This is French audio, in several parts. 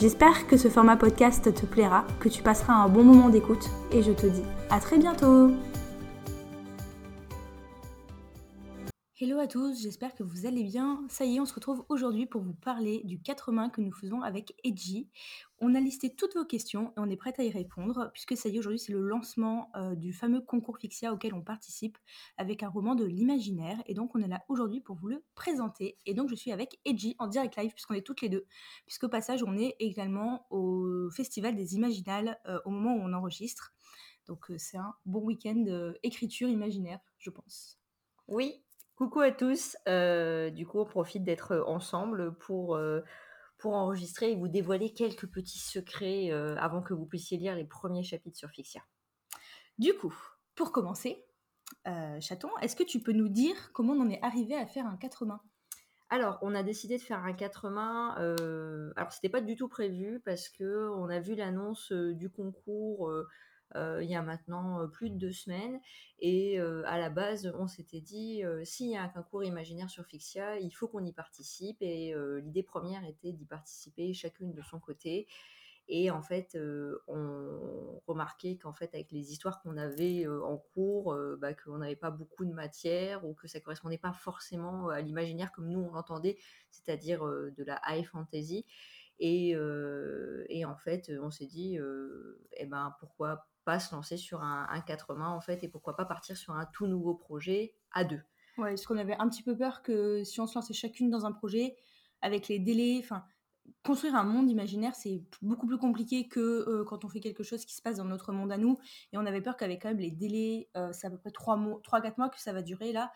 J'espère que ce format podcast te plaira, que tu passeras un bon moment d'écoute et je te dis à très bientôt Hello à tous, j'espère que vous allez bien. Ça y est, on se retrouve aujourd'hui pour vous parler du 4 mains que nous faisons avec Edgy. On a listé toutes vos questions et on est prête à y répondre, puisque ça y est, aujourd'hui, c'est le lancement euh, du fameux concours Fixia auquel on participe avec un roman de l'imaginaire. Et donc, on est là aujourd'hui pour vous le présenter. Et donc, je suis avec Edgy en direct live, puisqu'on est toutes les deux. Puisqu'au passage, on est également au Festival des Imaginales euh, au moment où on enregistre. Donc, euh, c'est un bon week-end écriture imaginaire, je pense. Oui, Coucou à tous. Du coup, on profite d'être ensemble pour, pour enregistrer et vous dévoiler quelques petits secrets avant que vous puissiez lire les premiers chapitres sur Fixia. Du coup, pour commencer, Chaton, est-ce que tu peux nous dire comment on en est arrivé à faire un quatre mains? Alors, on a décidé de faire un quatre mains. Euh, alors, c'était pas du tout prévu parce que on a vu l'annonce du concours euh, il y a maintenant euh, plus de deux semaines. Et euh, à la base, on s'était dit, s'il y a un concours imaginaire sur Fixia, il faut qu'on y participe. Et l'idée première était d'y participer chacune de son côté. Et en fait, on remarquait qu'en fait, avec les histoires qu'on avait en cours, bah, qu'on n'avait pas beaucoup de matière ou que ça correspondait pas forcément à l'imaginaire comme nous on l'entendait, c'est-à-dire de la high fantasy. Et, et en fait, on s'est dit, eh ben, pourquoi pas se lancer sur un, un 4 mains en fait et pourquoi pas partir sur un tout nouveau projet à deux. Ouais, parce qu'on avait un petit peu peur que si on se lançait chacune dans un projet avec les délais, enfin construire un monde imaginaire c'est beaucoup plus compliqué que euh, quand on fait quelque chose qui se passe dans notre monde à nous et on avait peur qu'avec quand même les délais, euh, c'est à peu près 3 mois, 3 4 mois que ça va durer là.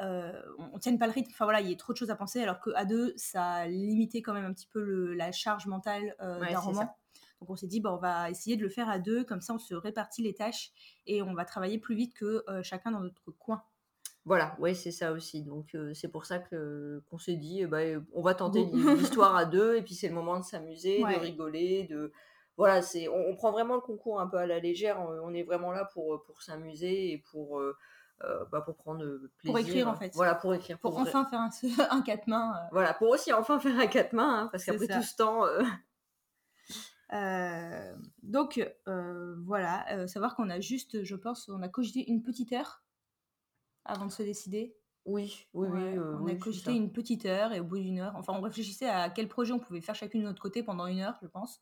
Euh, on ne tienne pas le rythme, enfin voilà, il y a trop de choses à penser, alors qu'à deux, ça limitait quand même un petit peu le, la charge mentale d'un roman. Donc on s'est dit, bah, on va essayer de le faire à deux, comme ça on se répartit les tâches et on va travailler plus vite que euh, chacun dans notre coin. Voilà, ouais, c'est ça aussi. Donc euh, c'est pour ça que qu'on s'est dit, bah, on va tenter l'histoire à deux et puis c'est le moment de s'amuser, de rigoler, de voilà, c'est on, prend vraiment le concours un peu à la légère. On, est vraiment là pour pour s'amuser et pour euh, bah, pour prendre plaisir. Pour écrire en fait. Voilà, pour écrire. Pour, enfin faire un, un quatre mains. Voilà, pour aussi enfin faire un quatre mains, hein, parce qu'après tout ce temps, euh, donc euh, voilà, euh, savoir qu'on a juste, je pense, on a cogité une petite heure avant de se décider. Oui, oui, oui. on a cogité une petite heure et au bout d'une heure, enfin on réfléchissait à quel projet on pouvait faire chacune de notre côté pendant une heure, je pense.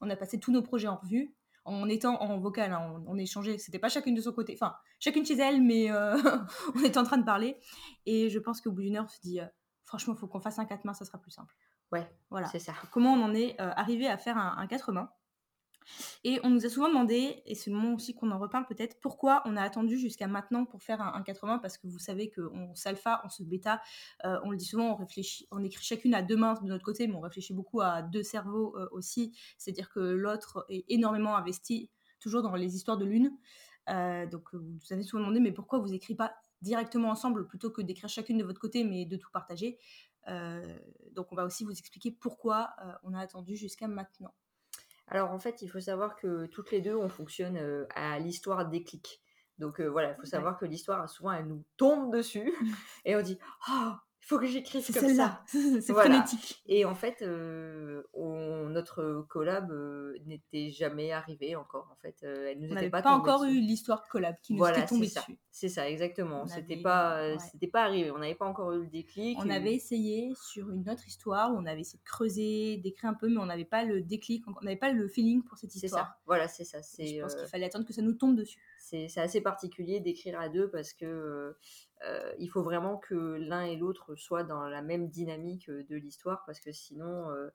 On a passé tous nos projets en revue en étant en vocal, hein, on, échangeait, c'était pas chacune de son côté, enfin chacune chez elle, mais on était en train de parler. Et je pense qu'au bout d'une heure, on se dit, franchement, il faut qu'on fasse un quatre mains, ça sera plus simple. Ouais, voilà. C'est ça. Comment on en est euh, arrivé à faire un, quatre mains. Et on nous a souvent demandé, et c'est le moment aussi qu'on en reparle peut-être, pourquoi on a attendu jusqu'à maintenant pour faire un, quatre mains, parce que vous savez qu'on s'alpha, on se bêta, euh, on le dit souvent, on réfléchit, on écrit chacune à deux mains de notre côté, mais on réfléchit beaucoup à deux cerveaux euh, aussi, c'est-à-dire que l'autre est énormément investi toujours dans les histoires de l'une. donc vous nous avez souvent demandé, mais pourquoi vous écrivez pas directement ensemble plutôt que d'écrire chacune de votre côté, mais de tout partager? Donc on va aussi vous expliquer pourquoi euh, on a attendu jusqu'à maintenant. Alors en fait, il faut savoir que toutes les deux, on fonctionne euh, à l'histoire déclic. Donc voilà, il faut savoir que l'histoire, souvent, elle nous tombe dessus et on dit Oh, il faut que j'écrive comme ça. c'est phonétique. Et en fait, notre collab n'était jamais arrivé encore. En fait, elle nous on pas, pas encore eu l'histoire de collab qui nous était tombée dessus. C'est ça, exactement. C'était pas, c'était pas arrivé. On n'avait pas encore eu le déclic. On avait essayé sur une autre histoire où on avait essayé de creuser, d'écrire un peu, mais on n'avait pas le déclic, on n'avait pas le feeling pour cette histoire. Ça. Voilà, c'est ça. Je pense qu'il fallait attendre que ça nous tombe dessus. C'est assez particulier d'écrire à deux parce que euh, il faut vraiment que l'un et l'autre soient dans la même dynamique euh, de l'histoire parce que sinon euh,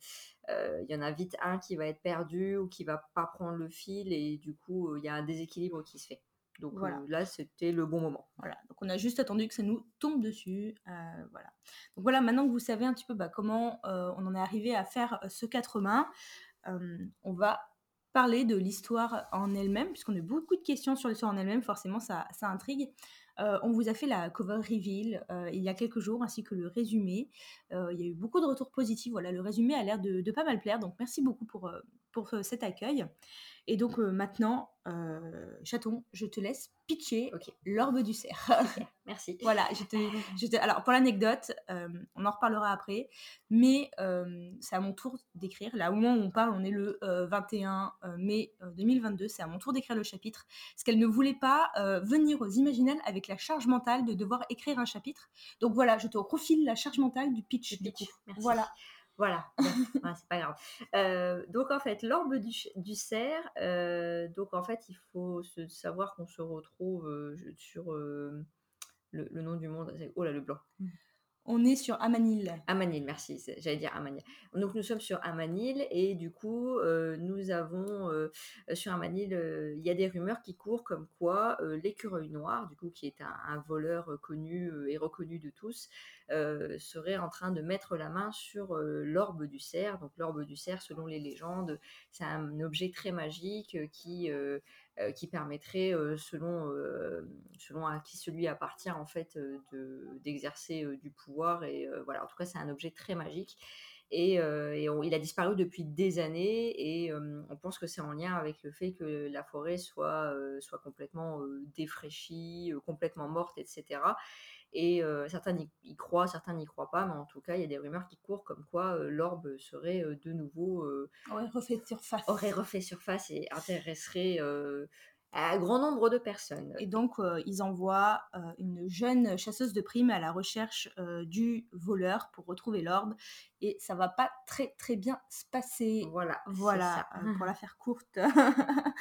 il y en a vite un qui va être perdu ou qui va pas prendre le fil et du coup il y a un déséquilibre qui se fait. Donc voilà. là, c'était le bon moment. Voilà. Donc on a juste attendu que ça nous tombe dessus. voilà. Donc voilà, maintenant que vous savez un petit peu bah, comment on en est arrivé à faire ce quatre mains, on va parler de l'histoire en elle-même, puisqu'on a beaucoup de questions sur l'histoire en elle-même, forcément ça, ça intrigue. Euh, on vous a fait la cover reveal euh, il y a quelques jours, ainsi que le résumé. Euh, il y a eu beaucoup de retours positifs. Voilà, le résumé a l'air de, pas mal plaire, donc merci beaucoup pour, pour cet accueil. Et donc maintenant, chaton, je te laisse pitcher l'orbe du cerf. merci. voilà, je te, alors pour l'anecdote, on en reparlera après, mais c'est à mon tour d'écrire. Là, au moment où on parle, on est le 21 mai 2022, c'est à mon tour d'écrire le chapitre. Parce qu'elle ne voulait pas venir aux Imaginales avec la charge mentale de devoir écrire un chapitre. Donc voilà, je te refile la charge mentale du pitch. Merci. Voilà. Voilà, c'est pas grave. Euh, donc en fait, l'orbe du, du cerf, euh, donc en fait, il faut se, savoir qu'on se retrouve euh, sur le, le, nom du monde. Oh là, le blanc. On est sur Amanil. Amanil, merci. J'allais dire Amanil. Donc nous sommes sur Amanil et du coup euh, nous avons euh, sur Amanil, euh, il y a des rumeurs qui courent comme quoi l'écureuil noir, du coup qui est un, voleur connu et reconnu de tous, serait en train de mettre la main sur l'orbe du cerf. Donc l'orbe du cerf, selon les légendes, c'est un objet très magique qui euh, qui permettrait, euh, selon, euh, selon à qui celui appartient, en fait, de, d'exercer du pouvoir. Et voilà, en tout cas, c'est un objet très magique. Et, il a disparu depuis des années et on pense que c'est en lien avec le fait que la forêt soit, soit complètement défraîchie, complètement morte, etc. Et certains y, croient, certains n'y croient pas, mais en tout cas, il y a des rumeurs qui courent comme quoi l'orbe serait de nouveau. aurait refait surface. Aurait refait surface et intéresserait un grand nombre de personnes. Et donc, ils envoient une jeune chasseuse de primes à la recherche du voleur pour retrouver l'orbe. Et ça va pas très très bien se passer. Voilà. Voilà. pour la faire courte.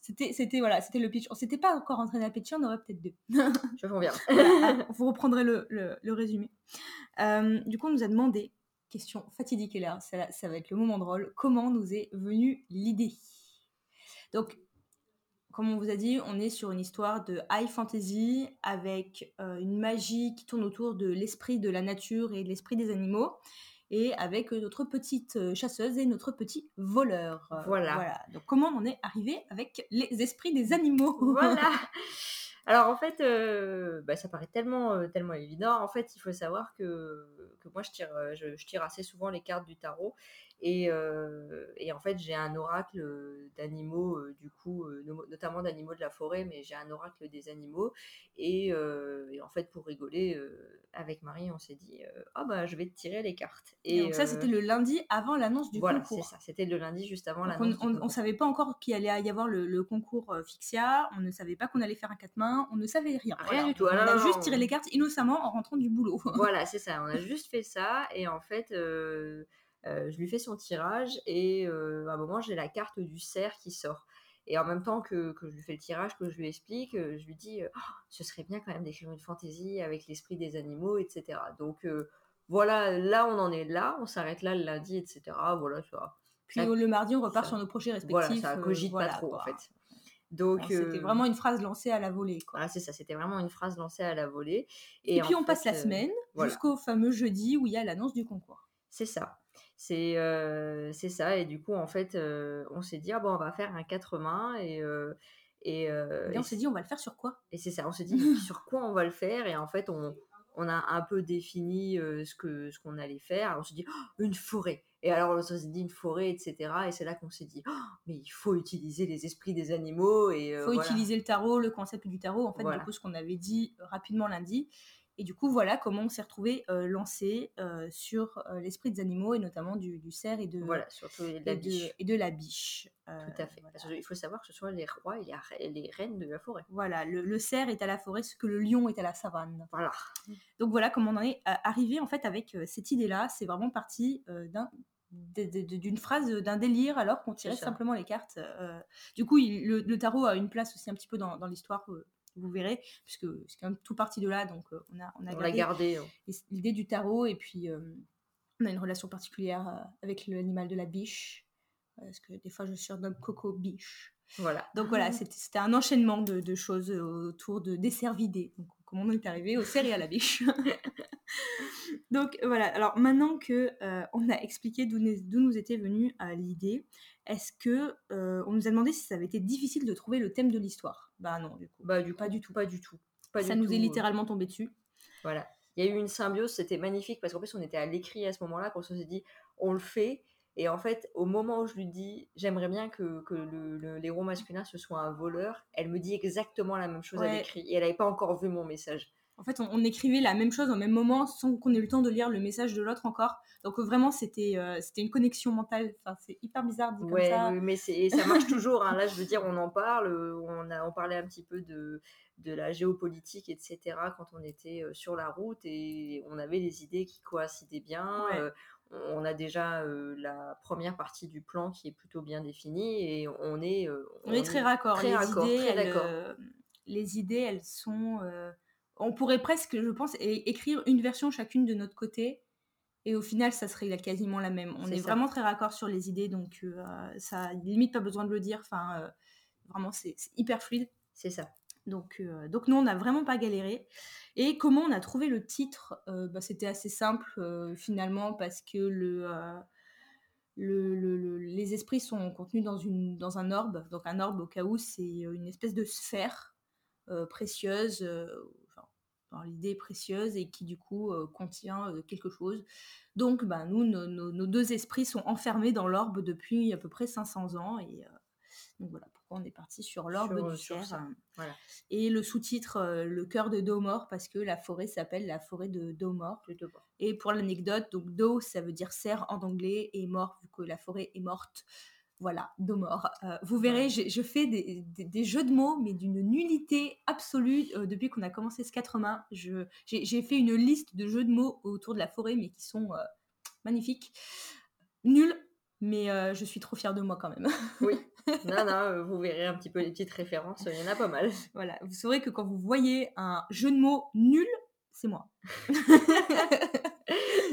c'était, c'était, voilà, c'était le pitch. On s'était pas encore entraîné à pitcher, on aurait peut-être deux. Je bien. vous reprendrez le, le, résumé. du coup, on nous a demandé, question fatidique et là, ça, ça va être le moment drôle, comment nous est venue l'idée? Donc, comme on vous a dit, on est sur une histoire de high fantasy avec euh, une magie qui tourne autour de l'esprit de la nature et de l'esprit des animaux. Et avec notre petite euh, chasseuse et notre petit voleur. Voilà. Donc, comment on est arrivé avec les esprits des animaux? Voilà. Alors en fait, euh, bah, ça paraît tellement, tellement évident. En fait, il faut savoir que, que moi, je tire, je, je, tire assez souvent les cartes du tarot. Et, et, en fait, j'ai un oracle d'animaux, du coup, notamment d'animaux de la forêt, mais j'ai un oracle des animaux. Et, en fait, pour rigoler, avec Marie, on s'est dit, ah bah, je vais te tirer les cartes. Et, donc ça, c'était le lundi avant l'annonce du voilà, concours. Voilà, c'est ça. C'était le lundi juste avant l'annonce. On ne savait pas encore qu'il allait y avoir le, concours Fixia. On ne savait pas qu'on allait faire un quatre mains. On ne savait rien. Rien du tout. on a juste tiré les cartes innocemment en rentrant du boulot. voilà, c'est ça. On a juste fait ça. Et en fait je lui fais son tirage et à un moment j'ai la carte du cerf qui sort. Et en même temps que, que, je lui fais le tirage, que je lui explique, je lui dis oh, ce serait bien quand même d'écrire une fantaisie avec l'esprit des animaux, etc. Donc voilà, là on en est là, on s'arrête là le lundi, etc. Voilà, ça. Puis le mardi, on repart sur nos projets respectifs. Voilà, ça cogite pas trop en fait. Donc c'était vraiment une phrase lancée à la volée. Quoi. c'est ça, c'était vraiment une phrase lancée à la volée. Et, puis on passe la semaine jusqu'au fameux jeudi où il y a l'annonce du concours. C'est ça. C'est euh, c'est ça. Et du coup, en fait, euh, on s'est dit, ah bon, on va faire un quatre mains. Et, euh, et, et, on s'est dit, on va le faire sur quoi? Et c'est ça, on s'est dit, sur quoi on va le faire Et en fait, on, on a un peu défini ce que ce qu'on allait faire. on s'est dit, oh, une forêt. Et alors, on s'est dit une forêt, etc. Et c'est là qu'on s'est dit, oh, mais il faut utiliser les esprits des animaux. Il faut utiliser le tarot, le concept du tarot. En fait, du coup, ce qu'on avait dit rapidement lundi. Et du coup, voilà comment on s'est retrouvé euh, lancé euh, sur euh, l'esprit des animaux et notamment du, du cerf et de, voilà, surtout et, de, et de la biche. Tout à fait. il faut savoir que ce sont les rois et les, reines de la forêt. Voilà, le, cerf est à la forêt ce que le lion est à la savane. Voilà. Donc voilà comment on en est arrivé en fait avec cette idée-là. C'est vraiment parti d'un d'une phrase, d'un délire, alors qu'on tirait simplement les cartes. du coup, le, tarot a une place aussi un petit peu dans, dans l'histoire vous verrez, puisque c'est quand même tout parti de là, donc euh, on a, on a gardé, hein. l'idée du tarot, et puis euh, on a une relation particulière euh, avec l'animal de la biche. parce que des fois je surnomme Coco Biche. Voilà. Donc voilà, c'était c'était un enchaînement de, de choses autour de des cervidés. Donc comment on est arrivé au céréales à biche. Donc voilà, alors maintenant que euh, on a expliqué d'où nous, d'où nous était venue euh, l'idée, est-ce que euh, on nous a demandé si ça avait été difficile de trouver le thème de l'histoire? Bah non, du coup. Bah du pas du tout, pas du tout. Pas ça du nous tout, est euh, littéralement tombé dessus. Voilà. Il y a eu une symbiose, c'était magnifique parce qu'en plus on était à l'écrit à ce moment-là, quand on s'est dit on le fait. Et en fait, au moment où je lui dis j'aimerais bien que, que le, le- l'héros masculin ce soit un voleur, elle me dit exactement la même chose à l'écrit. Et elle n'avait pas encore vu mon message. En fait, on, on écrivait la même chose au même moment sans qu'on ait eu le temps de lire le message de l'autre encore. Donc euh, vraiment, c'était euh, c'était une connexion mentale. Enfin, c'est hyper bizarre dit Ouais, comme ça. oui, mais ça marche toujours. hein. Là, je veux dire, on en parle. euh, On, a, on parlait un petit peu de, de la géopolitique, etc. quand on était sur la route et on avait des idées qui coïncidaient bien. Ouais. euh, on a déjà euh, la première partie du plan qui est plutôt bien définie et on est, On est très raccord. très les, raccord, idées, très elles, les idées, elles sont. On pourrait presque, je pense, écrire une version chacune de notre côté. Et au final, ça serait quasiment la même. On est, vraiment très raccord sur les idées, donc euh, ça limite pas besoin de le dire. Enfin, euh, vraiment, c'est hyper fluide. C'est ça. Donc, euh, donc nous, on n'a vraiment pas galéré. Et comment on a trouvé le titre Euh, bah, C'était assez simple finalement parce que le, le- le- le- les esprits sont contenus dans, une, dans un orbe. Donc un orbe, au cas où, c'est une espèce de sphère précieuse, l'idée précieuse, et qui du coup euh, contient euh, quelque chose. Donc bah, nous, nos, nos- nos deux esprits sont enfermés dans l'orbe depuis à peu près 500 ans. Et euh, donc voilà pourquoi on est parti sur l'orbe du cerf. Voilà. et le sous-titre euh, Le cœur de Domor parce que la forêt s'appelle la forêt de Domor. Et pour l'anecdote, donc Do ça veut dire cerf en anglais et mort vu que la forêt est morte. Voilà, Domor. Euh, vous verrez, je fais des, des- des jeux de mots, mais d'une nullité absolue euh, depuis qu'on a commencé ce quatre mains. Je- J'ai fait une liste de jeux de mots autour de la forêt, mais qui sont euh, magnifiques. Nuls, mais je suis trop fière de moi quand même. Oui. non, non, vous verrez un petit peu les petites références. Il y en a pas mal. Voilà, vous saurez que quand vous voyez un jeu de mots nul, c'est moi.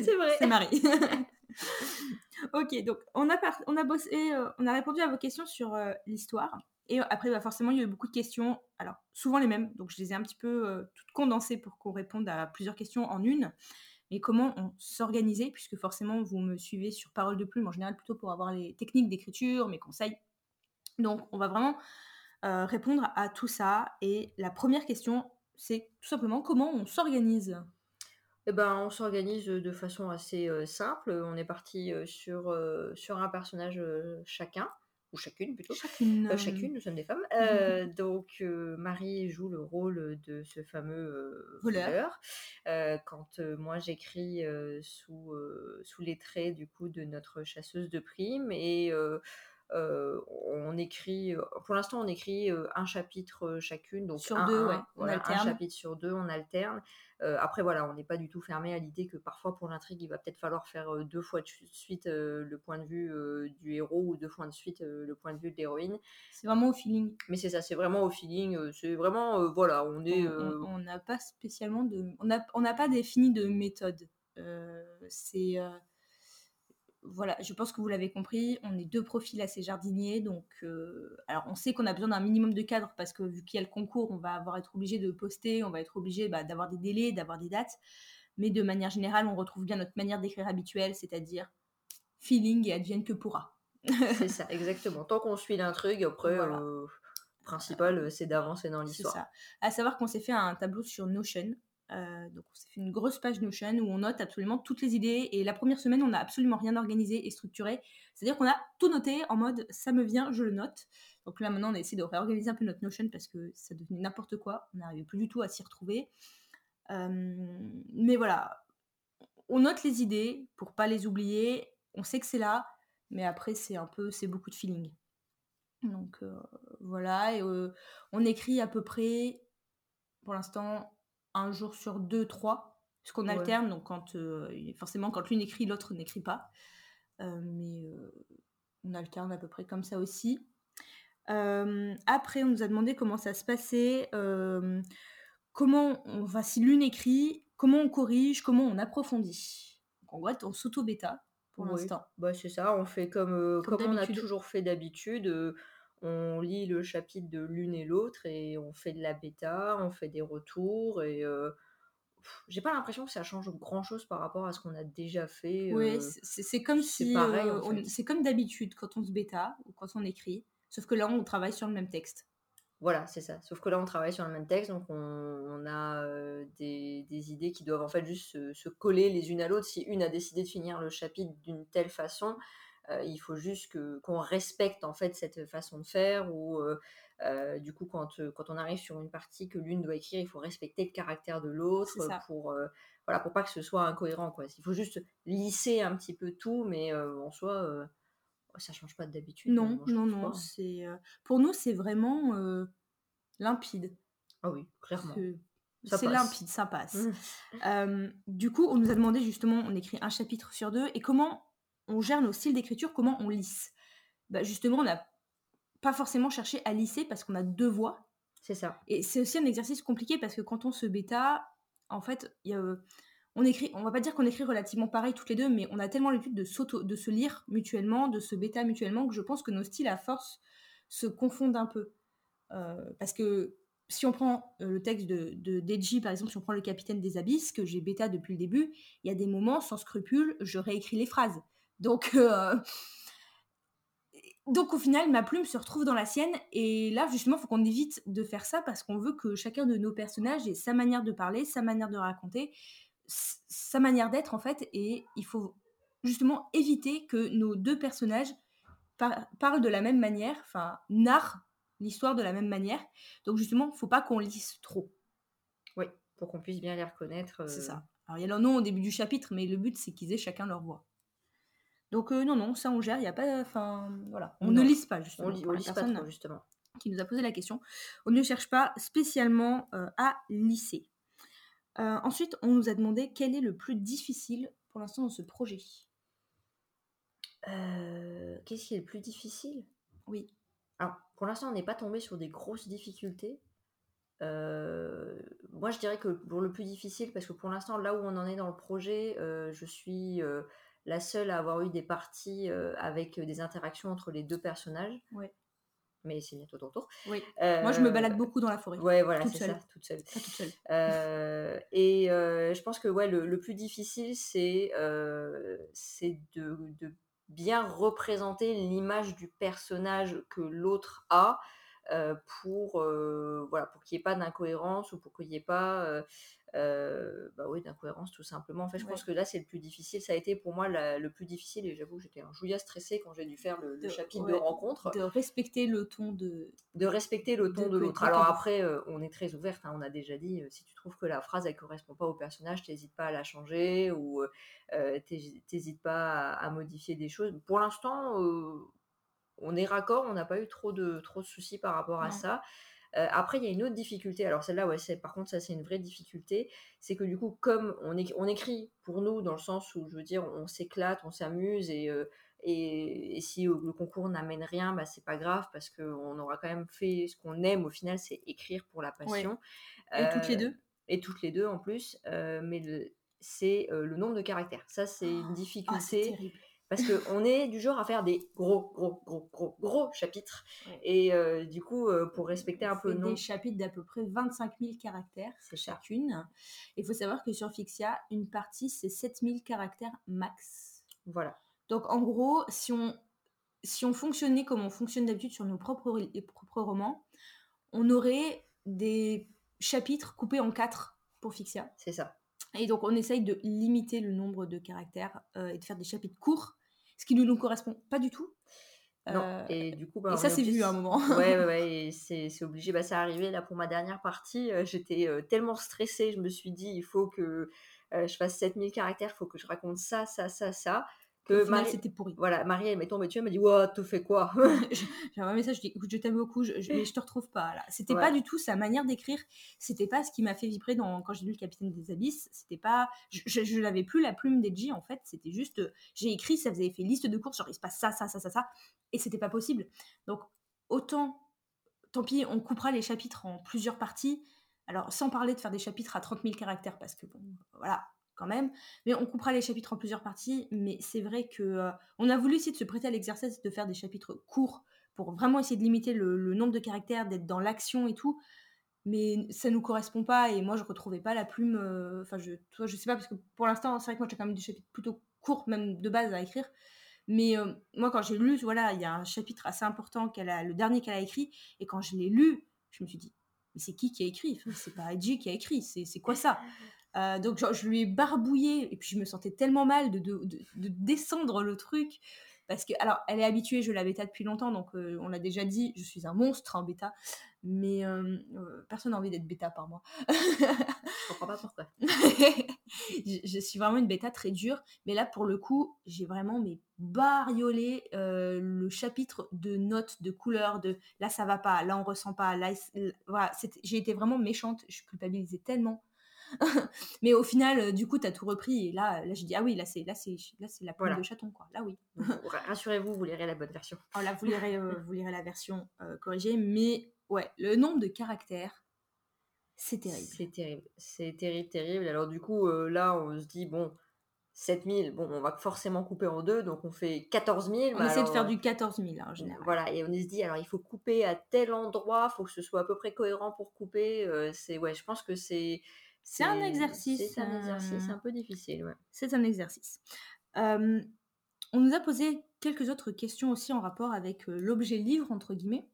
C'est vrai. C'est Marie. Ok, donc on a, on a bossé, euh, on a répondu à vos questions sur euh, l'histoire. Et après, bah, forcément, il y a eu beaucoup de questions. Alors, souvent les mêmes. Donc, je les ai un petit peu euh, toutes condensées pour qu'on réponde à plusieurs questions en une. Mais comment on s'organisait, puisque forcément, vous me suivez sur Parole de Plume en général plutôt pour avoir les techniques d'écriture, mes conseils. Donc, on va vraiment euh, répondre à tout ça. Et la première question, c'est tout simplement comment on s'organise? Eh ben, on s'organise de façon assez euh, simple. On est parti euh, sur, euh, sur un personnage euh, chacun, ou chacune plutôt. Chacune. Euh, chacune, nous sommes des femmes. Euh, donc, euh, Marie joue le rôle de ce fameux euh, Voleur. voleur. Euh, quand euh, moi j'écris euh, sous, euh, sous les traits du coup de notre chasseuse de primes et euh, euh, on écrit, pour l'instant on écrit euh, un chapitre euh, chacune, donc Sur un, deux, un, ouais, on voilà, un alterne. chapitre sur deux, on alterne. Euh, après voilà, on n'est pas du tout fermé à l'idée que parfois pour l'intrigue il va peut-être falloir faire euh, deux fois de suite euh, le point de vue euh, du héros ou deux fois de suite euh, le point de vue de l'héroïne. C'est vraiment au feeling. Mais c'est ça, c'est vraiment au feeling. euh, C'est vraiment, euh, voilà, on est. On- euh, n'a pas spécialement de. On n'a on pas défini de méthode. Euh, c'est. Voilà, je pense que vous l'avez compris, on est deux profils assez jardiniers, donc euh, alors on sait qu'on a besoin d'un minimum de cadre parce que vu qu'il y a le concours, on va avoir être obligé de poster, on va être obligé bah, d'avoir des délais, d'avoir des dates, mais de manière générale, on retrouve bien notre manière d'écrire habituelle, c'est-à-dire feeling et advienne que pourra. c'est ça, exactement. Tant qu'on suit l'intrigue, après, Voilà. euh, principal, euh, c'est d'avancer dans C'est l'histoire. ça. À savoir qu'on s'est fait un tableau sur Notion. Euh, donc fait une grosse page Notion où on note absolument toutes les idées. Et la première semaine, on n'a absolument rien organisé et structuré. C'est-à-dire qu'on a tout noté en mode ça me vient, je le note. Donc là maintenant, on a essayé de réorganiser un peu notre Notion parce que ça devenait n'importe quoi. On n'arrivait plus du tout à s'y retrouver. Euh, mais voilà, on note les idées pour pas les oublier. On sait que c'est là, mais après c'est un peu, c'est beaucoup de feeling. Donc euh, voilà, et euh, on écrit à peu près, pour l'instant, un jour sur deux, trois, puisqu'on Ouais. alterne, donc quand euh, forcément quand l'une écrit, l'autre n'écrit pas. Euh, mais euh, on alterne à peu près comme ça aussi. Après, on nous a demandé comment ça se passait, comment on va, si l'une écrit, comment on corrige, comment on approfondit. Donc, en gros, on s'auto-bêta pour Oui, l'instant. bah, c'est ça, on fait comme, Comme comme on a toujours fait d'habitude, on lit le chapitre de l'une et l'autre et on fait de la bêta, on fait des retours et heu, j'ai pas l'impression que ça change grand chose par rapport à ce qu'on a déjà fait, Ouais, heu, c'est comme c'est si, pareil en heu, on fait. c'est comme d'habitude quand on se bêta ou quand on écrit, sauf que là, on travaille sur le même texte. Voilà, c'est ça. Sauf que là, on travaille sur le même texte, donc on on a, des des idées qui doivent en fait juste se se coller les unes à l'autre. Si une a décidé de finir le chapitre d'une telle façon, il faut juste que qu'on respecte en fait cette façon de faire ou, heu heu, du coup quand, quand on arrive sur une partie que l'une doit écrire, il faut respecter le caractère de l'autre, pour, heu, voilà, pour pas que ce soit incohérent, quoi. Il faut juste lisser un petit peu tout, mais, en soi, ça change pas d'habitude, heu, Non, non, non, pas. c'est, pour nous, c'est vraiment, limpide. Ah oui, clairement, C'est limpide, ça passe. Hem, du coup, on nous a demandé justement, on écrit un chapitre sur 2 et comment on gère nos styles d'écriture, comment on lisse? Bah, justement, on n'a pas forcément cherché à lisser parce qu'on a 2 voix C'est ça. et c'est aussi un exercice compliqué parce que quand on se bêta, en fait, y a, on écrit on va pas dire qu'on écrit relativement pareil toutes les 2, mais on a tellement l'habitude de de se lire mutuellement, de se bêta mutuellement que je pense que nos styles à force se confondent un peu. Heu, parce que si on prend, heu, le texte de de Deji, par exemple, si on prend Le Capitaine des Abysses, que j'ai bêta depuis le début, il y a des moments, sans scrupule, je réécris les phrases. Donc, heu, donc au final, ma plume se retrouve dans la sienne et là, justement, il faut qu'on évite de faire ça parce qu'on veut que chacun de nos personnages ait sa manière de parler, sa manière de raconter, sa manière d'être, en fait et il faut justement éviter que nos 2 personnages par parlent de la même manière, enfin, narrent l'histoire de la même manière. Donc justement, faut pas qu'on lisse trop. Oui, pour qu'on puisse bien les reconnaître, C'est heu, ça. Alors il y a leur nom au début du chapitre, mais le but c'est qu'ils aient chacun leur voix. Donc heu, non, non, ça on gère, il y a pas enfin, voilà. On ne non, lisse pas on justement lit pour on la lisse pas trop justement. qui nous a posé la question. On ne cherche pas spécialement, heu, à lisser. Heu, ensuite, on nous a demandé quel est le plus difficile pour l'instant dans ce projet? Qu'est-ce qui est le plus difficile? Oui, Alors, pour l'instant, on n'est pas tombé sur des grosses difficultés. Moi, je dirais que pour le plus difficile, parce que pour l'instant, là où on en est dans le projet, je suis, la seule à avoir eu des parties, heu, avec, des interactions entre les 2 personnages, ouais, mais c'est bientôt ton tour. oui. Moi je me balade beaucoup dans la forêt, ouais, voilà, toute c'est ça, toute seule. pas toute seule. Et je pense que, ouais, le le plus difficile, c'est, de de bien représenter l'image du personnage que l'autre a, pour, heu, voilà, pour qu'il y ait pas d'incohérence ou pour qu'il y ait pas, heu, bah, oui, d'incohérence tout simplement. En fait, je pense que là, c'est le plus difficile. Ça a été pour moi la le plus difficile et j'avoue que j'étais un chouïa stressée quand j'ai dû faire le le de chapitre de rencontre. de respecter le ton de De respecter le ton de l'autre. Alors après, on est très ouverte, hein, on a déjà dit, si tu trouves que la phrase elle correspond pas au personnage, tu pas à la changer ou, heu, tu pas à à modifier des choses. Pour l'instant, on est raccord, on n'a pas eu trop de trop de soucis par rapport à ça. Après il y a une autre difficulté, alors celle-là, ouais, c'est par contre ça c'est une vraie difficulté, c'est que du coup comme on éc on écrit pour nous dans le sens où je veux dire on s'éclate, on s'amuse et et et si, le concours n'amène rien, bah, c'est pas grave parce qu'on aura quand même fait ce qu'on aime au final, c'est écrire pour la Ouais passion, et toutes les heu 2. et toutes les 2 en plus, mais c'est, le nombre de caractères. Ça, c'est une Ah, difficulté. Parce qu'on est du genre à faire des gros, gros, gros, gros, gros chapitres Ouais. et heu, du coup, heu, pour respecter un peu le des chapitres d'à peu près 25 000 caractères c'est chacune. Il faut savoir que sur Fixia, une partie, c'est 7 000 caractères max. voilà, Donc en gros, si on si on fonctionnait comme on fonctionne d'habitude sur nos propres romans, on aurait des chapitres coupés en 4 pour Fixia c'est ça. et donc on essaye de limiter le nombre de caractères, heu et de faire des chapitres courts, ce qui ne nous correspond pas du tout, Non heu et du coup, bah, ça est s'est vu à un moment. ouais, ouais, ouais et c'est c'est obligé. Bah, c'est arrivé là pour ma dernière partie, heu, j'étais, heu, tellement stressée, je me suis dit: «Il faut que, je fasse 7000 caractères, il faut que je raconte ça, ça, ça, ça», que final, Marie c'était pourri. voilà, Marie, elle m'est tombée dessus, elle m'a dit: «Wouah, tu fais quoi?» J'ai un message, je dis: «Écoute, je t'aime beaucoup, je je mais je te retrouve pas là». C'était pas du tout sa manière d'écrire, c'était pas ce qui m'a fait vibrer dans quand j'ai lu Le Capitaine des Abysses, c'était pas je je je n'avais plus la plume d'Edgy en fait, c'était juste, j'ai écrit, ça faisait effet liste de courses, genre il se passe ça, ça, ça, ça, ça et c'était pas possible. Donc autant, tant pis, on coupera les chapitres en plusieurs parties. Alors sans parler de faire des chapitres à 30 000 caractères parce que bon, voilà, quand même. Mais on coupera les chapitres en plusieurs parties. Mais c'est vrai que euh, on a voulu essayer de se prêter à l'exercice de faire des chapitres courts pour vraiment essayer de limiter le, nombre de caractères, d'être dans l'action et tout. Mais ça nous correspond pas et moi je retrouvais pas la plume. euh, Enfin, je, toi, je sais pas parce que pour l'instant, c'est vrai que moi j'ai quand même des chapitres plutôt courts, même de base à écrire. Mais euh, moi, quand j'ai lu, voilà, il y a un chapitre assez important qu'elle a, le dernier qu'elle a écrit, et quand je l'ai lu, je me suis dit, mais c'est qui qui a écrit? C'est pas Edgy qui a écrit, c'est quoi ça? Euh, donc genre, je lui ai barbouillé et puis je me sentais tellement mal de, de, de, de descendre le truc parce que alors elle est habituée, je la bêta depuis longtemps donc euh, on l'a déjà dit, je suis un monstre en bêta mais euh, personne n'a envie d'être bêta par moi. je comprends pas pourquoi. je, je, suis vraiment une bêta très dure mais là pour le coup, j'ai vraiment mais bariolé le chapitre de notes, de couleurs, de là ça va pas, là on ressent pas, là, là voilà, j'ai été vraiment méchante, je culpabilisais tellement mais au final, euh, du coup, tu as tout repris. Et là, là j'ai dit, ah oui, là, c'est là c'est là c'est la poule voilà. de chaton, quoi. Là, oui. Rassurez-vous, vous lirez la bonne version. Oh, là, vous lirez, euh, vous lirez la version euh, corrigée. Mais ouais, le nombre de caractères, c'est terrible. C'est terrible. C'est terrible, terrible. Alors, du coup, euh, là, on se dit, bon. 7000, bon, on va forcément couper en deux, donc on fait 14 000. On essaie alors, de faire du 14 000 hein, en général. Voilà, et on se dit, alors il faut couper à tel endroit, il faut que ce soit à peu près cohérent pour couper. Euh, c'est, ouais, je pense que c'est, c'est un exercice. C'est un exercice, c'est un peu difficile. Ouais. C'est un exercice. Euh, on nous a posé quelques autres questions aussi en rapport avec euh, l'objet livre, entre guillemets.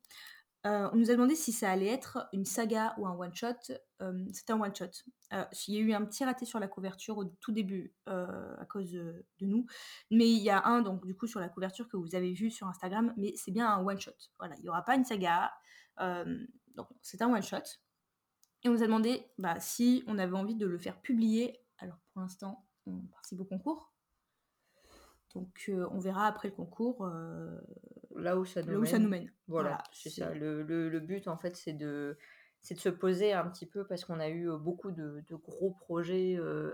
Euh, on nous a demandé si ça allait être une saga ou un one-shot. Euh, C'était un one-shot. il y a eu un petit raté sur la couverture au tout début à cause de, de, nous. Mais il y a un, donc du coup, sur la couverture que vous avez vu sur Instagram, mais c'est bien un one-shot. Voilà, il n'y aura pas une saga. donc c'est un one-shot. Et on nous a demandé bah, si on avait envie de le faire publier. Alors pour l'instant, on participe au concours. Donc euh, on verra après le concours euh, là, où ça, nous là mène. où ça nous mène. Voilà, voilà c'est ça. Le, le, le, but en fait c'est de, de se poser un petit peu parce qu'on a eu beaucoup de, de gros projets euh,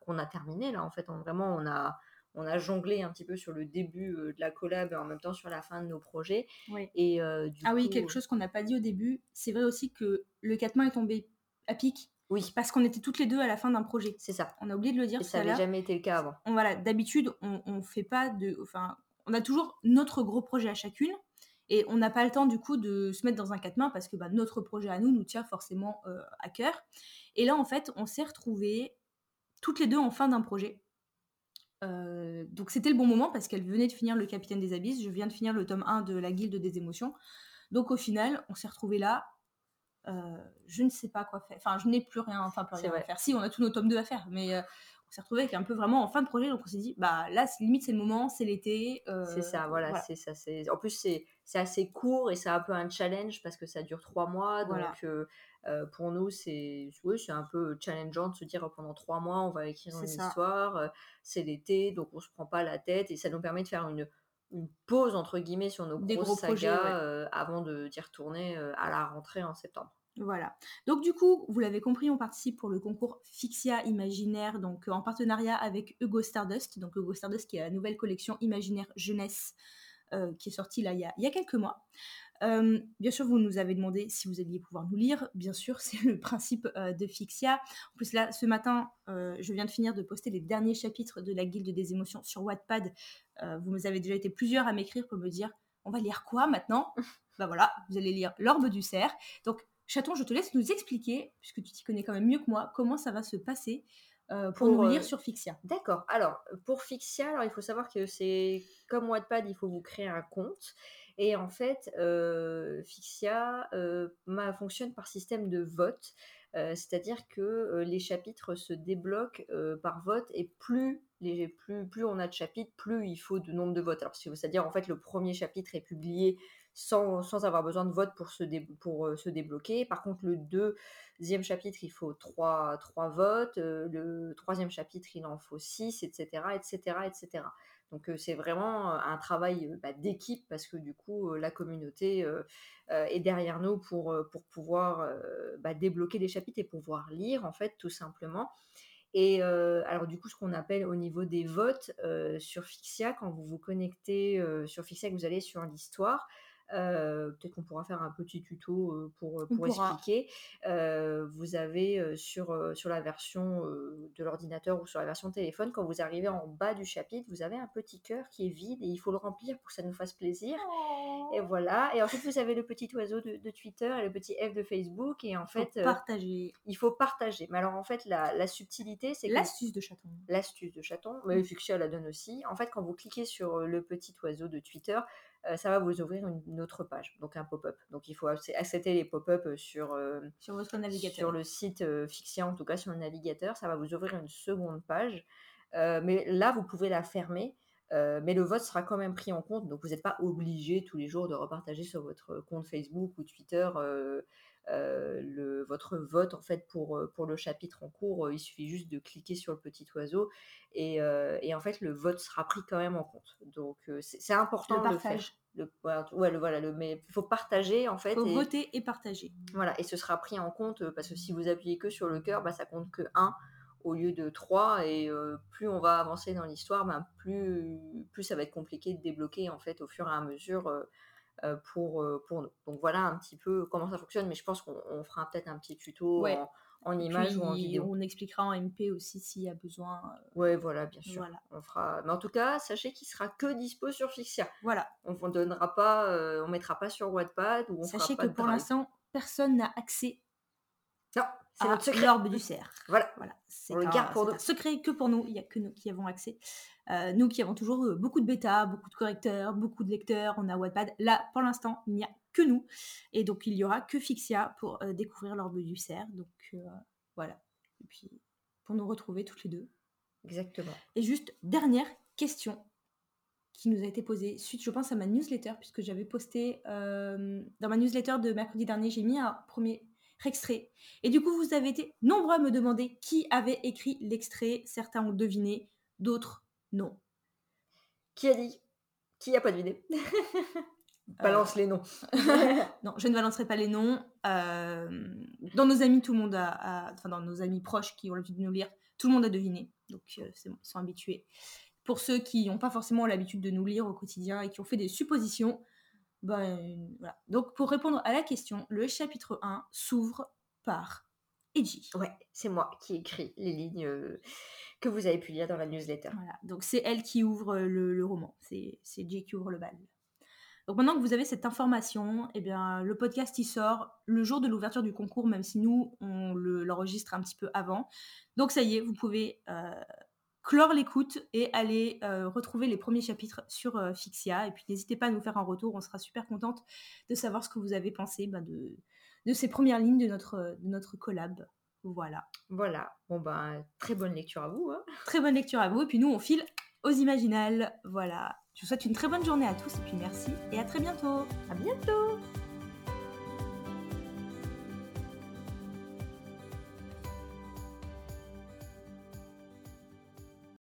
qu'on a terminés là en fait. On, vraiment on a, on a jonglé un petit peu sur le début de la collab et en même temps sur la fin de nos projets. Oui. Et, euh, ah coup, oui, quelque chose qu'on n'a pas dit au début, c'est vrai aussi que le 4 mains est tombé à pic. Oui. Parce qu'on était toutes les deux à la fin d'un projet. C'est ça. On a oublié de le dire. Et ça n'avait jamais été le cas avant. On, voilà, d'habitude, on, on fait pas de. Enfin, on a toujours notre gros projet à chacune. Et on n'a pas le temps du coup de se mettre dans un quatre mains parce que bah, notre projet à nous nous tient forcément euh, à cœur. Et là, en fait, on s'est retrouvés toutes les deux en fin d'un projet. Euh, donc c'était le bon moment parce qu'elle venait de finir le Capitaine des Abysses, je viens de finir le tome 1 de la Guilde des émotions. Donc au final, on s'est retrouvés là. Euh, je ne sais pas quoi faire. Enfin, je n'ai plus rien, enfin plus rien à faire. Si, on a tous nos tomes 2 à faire, mais euh, on s'est retrouvés avec un peu vraiment en fin de projet. Donc on s'est dit, bah là, limite c'est le moment, c'est l'été. Euh, c'est ça, voilà, voilà. c'est ça. En plus c'est assez court et c'est un peu un challenge parce que ça dure trois mois. Donc voilà. Euh, pour nous, c'est un peu challengeant de se dire pendant trois mois, on va écrire une ça. histoire. Euh, c'est l'été, donc on se prend pas la tête et ça nous permet de faire une, une pause entre guillemets sur nos Des grosses gros sagas projets, ouais. euh, avant de d'y retourner euh, à la rentrée en septembre. Voilà. Donc du coup, vous l'avez compris, on participe pour le concours Fixia Imaginaire, donc en partenariat avec Hugo Stardust. Donc Hugo Stardust qui est la nouvelle collection Imaginaire Jeunesse euh, qui est sortie là il y a, quelques mois. Euh, bien sûr, vous nous avez demandé si vous alliez pouvoir nous lire. Bien sûr, c'est le principe euh, de Fixia. En plus, là, ce matin, euh, je viens de finir de poster les derniers chapitres de la Guilde des émotions sur Wattpad. Euh, vous avez déjà été plusieurs à m'écrire pour me dire on va lire quoi maintenant? Bah voilà, vous allez lire L'Orbe du cerf. Donc, Chaton, je te laisse nous expliquer, puisque tu t'y connais quand même mieux que moi, comment ça va se passer euh, pour, pour, nous lire euh, sur Fixia. D'accord. Alors, pour Fixia, alors, il faut savoir que c'est comme Wattpad, il faut vous créer un compte. Et en fait, euh, Fixia fonctionne par système de vote, c'est-à-dire que les chapitres se débloquent par vote et plus, les, plus, plus on a de chapitres, plus il faut de nombre de votes. Alors, c'est-à-dire en fait, le premier chapitre est publié sans, sans, avoir besoin de vote pour se, dé, pour, euh, se débloquer. Par contre, le deuxième chapitre, il faut trois, trois votes. Euh, le troisième chapitre, il en faut six, etc., etc., etc. Donc euh, c'est vraiment un travail bah, d'équipe parce que du coup, la communauté est derrière nous pour, pour pouvoir bah, débloquer les chapitres et pouvoir lire, en fait, tout simplement. Et alors du coup, ce qu'on appelle au niveau des votes sur Fixia, quand vous vous connectez sur Fixia, que vous allez sur l'histoire, Euh, peut-être qu'on pourra faire un petit tuto euh, pour, pour expliquer. Euh, vous avez sur, sur la version de l'ordinateur ou sur la version téléphone, quand vous arrivez en bas du chapitre, vous avez un petit cœur qui est vide et il faut le remplir pour que ça nous fasse plaisir. Et oh. voilà. Et ensuite, vous avez le petit oiseau de, Twitter et le petit F de Facebook. Et en fait, partager. il faut partager. Mais alors, en fait, la, la subtilité, c'est l'astuce de chaton. L'astuce de chaton, mais Fuchsia la donne aussi. En fait, quand vous cliquez sur le petit oiseau de Twitter, euh, ça va vous ouvrir une, autre page, donc un pop-up. Donc il faut accepter les pop-up euh, sur, euh, sur votre navigateur. Sur le site Fixia, en tout cas sur le navigateur, ça va vous ouvrir une seconde page. mais là, vous pouvez la fermer. mais le vote sera quand même pris en compte, donc vous n'êtes pas obligé tous les jours de repartager sur votre compte Facebook ou Twitter euh, le, votre vote en fait pour, euh, pour le chapitre en cours. Euh, il suffit juste de cliquer sur le petit oiseau et, et en fait le vote sera pris quand même en compte. Donc c'est important de le faire. Le, ouais, le, voilà, le, mais il faut partager en fait. Il faut voter et partager. Voilà, et ce sera pris en compte parce que si vous appuyez que sur le cœur, bah, ça compte que 1 au lieu de 3 et plus on va avancer dans l'histoire, bah, plus, plus ça va être compliqué de débloquer en fait au fur et à mesure euh, pour, euh, pour nous. Donc voilà un petit peu comment ça fonctionne, mais je pense qu'on fera peut-être un petit tuto en, en image ou en vidéo. On expliquera en MP aussi s'il y a besoin. Euh, ouais, voilà, bien sûr. On fera. Mais en tout cas, sachez qu'il sera que dispo sur Fixia. Voilà. On ne donnera pas, on mettra pas sur Wattpad ou on Sachez que pour l'instant, personne n'a accès non, c'est notre secret. L'orbe du cerf. Voilà. voilà. C'est un, secret que pour nous. Il n'y a que nous qui avons accès. Euh, nous qui avons toujours euh, beaucoup de bêta, beaucoup de correcteurs, beaucoup de lecteurs, on a Wattpad. Là, pour l'instant, il n'y a que nous. Et donc, il y aura que Fixia pour euh, découvrir l'orbe du cerf. Donc, voilà. Et puis, pour nous retrouver toutes les deux. Exactement. Et juste, dernière question qui nous a été posée suite, je pense, à ma newsletter, puisque j'avais posté dans ma newsletter de mercredi dernier, j'ai mis un premier extrait. Et du coup, vous avez été nombreux à me demander qui avait écrit l'extrait. Certains ont deviné, d'autres non. Qui a dit? Qui a pas deviné? Balance les noms. non, je ne balancerai pas les noms. Euh, dans nos amis, tout le monde a, enfin dans nos amis proches qui ont l'habitude de nous lire, tout le monde a deviné. Donc euh, bon, ils sont habitués. Pour ceux qui n'ont pas forcément l'habitude de nous lire au quotidien et qui ont fait des suppositions, ben, voilà. Donc, pour répondre à la question, le chapitre 1 s'ouvre par Eiji. Ouais, c'est moi qui écris les lignes euh, que vous avez pu lire dans la newsletter. Voilà, donc c'est elle qui ouvre le, roman, c'est Eiji qui ouvre le bal. Donc maintenant que vous avez cette information, eh bien, le podcast il sort le jour de l'ouverture du concours, même si nous on l'enregistre un petit peu avant. Donc ça y est, vous pouvez euh, clore l'écoute et aller euh, retrouver les premiers chapitres sur euh, Fixia. Et puis n'hésitez pas à nous faire un retour, on sera super contente de savoir ce que vous avez pensé bah, de, de ces premières lignes de notre, de notre collab. Voilà. Voilà. Bon ben, très bonne lecture à vous. Hein. Très bonne lecture à vous. Et puis nous, on file aux imaginales. Voilà. Je vous souhaite une très bonne journée à tous et puis merci et à très bientôt. À bientôt.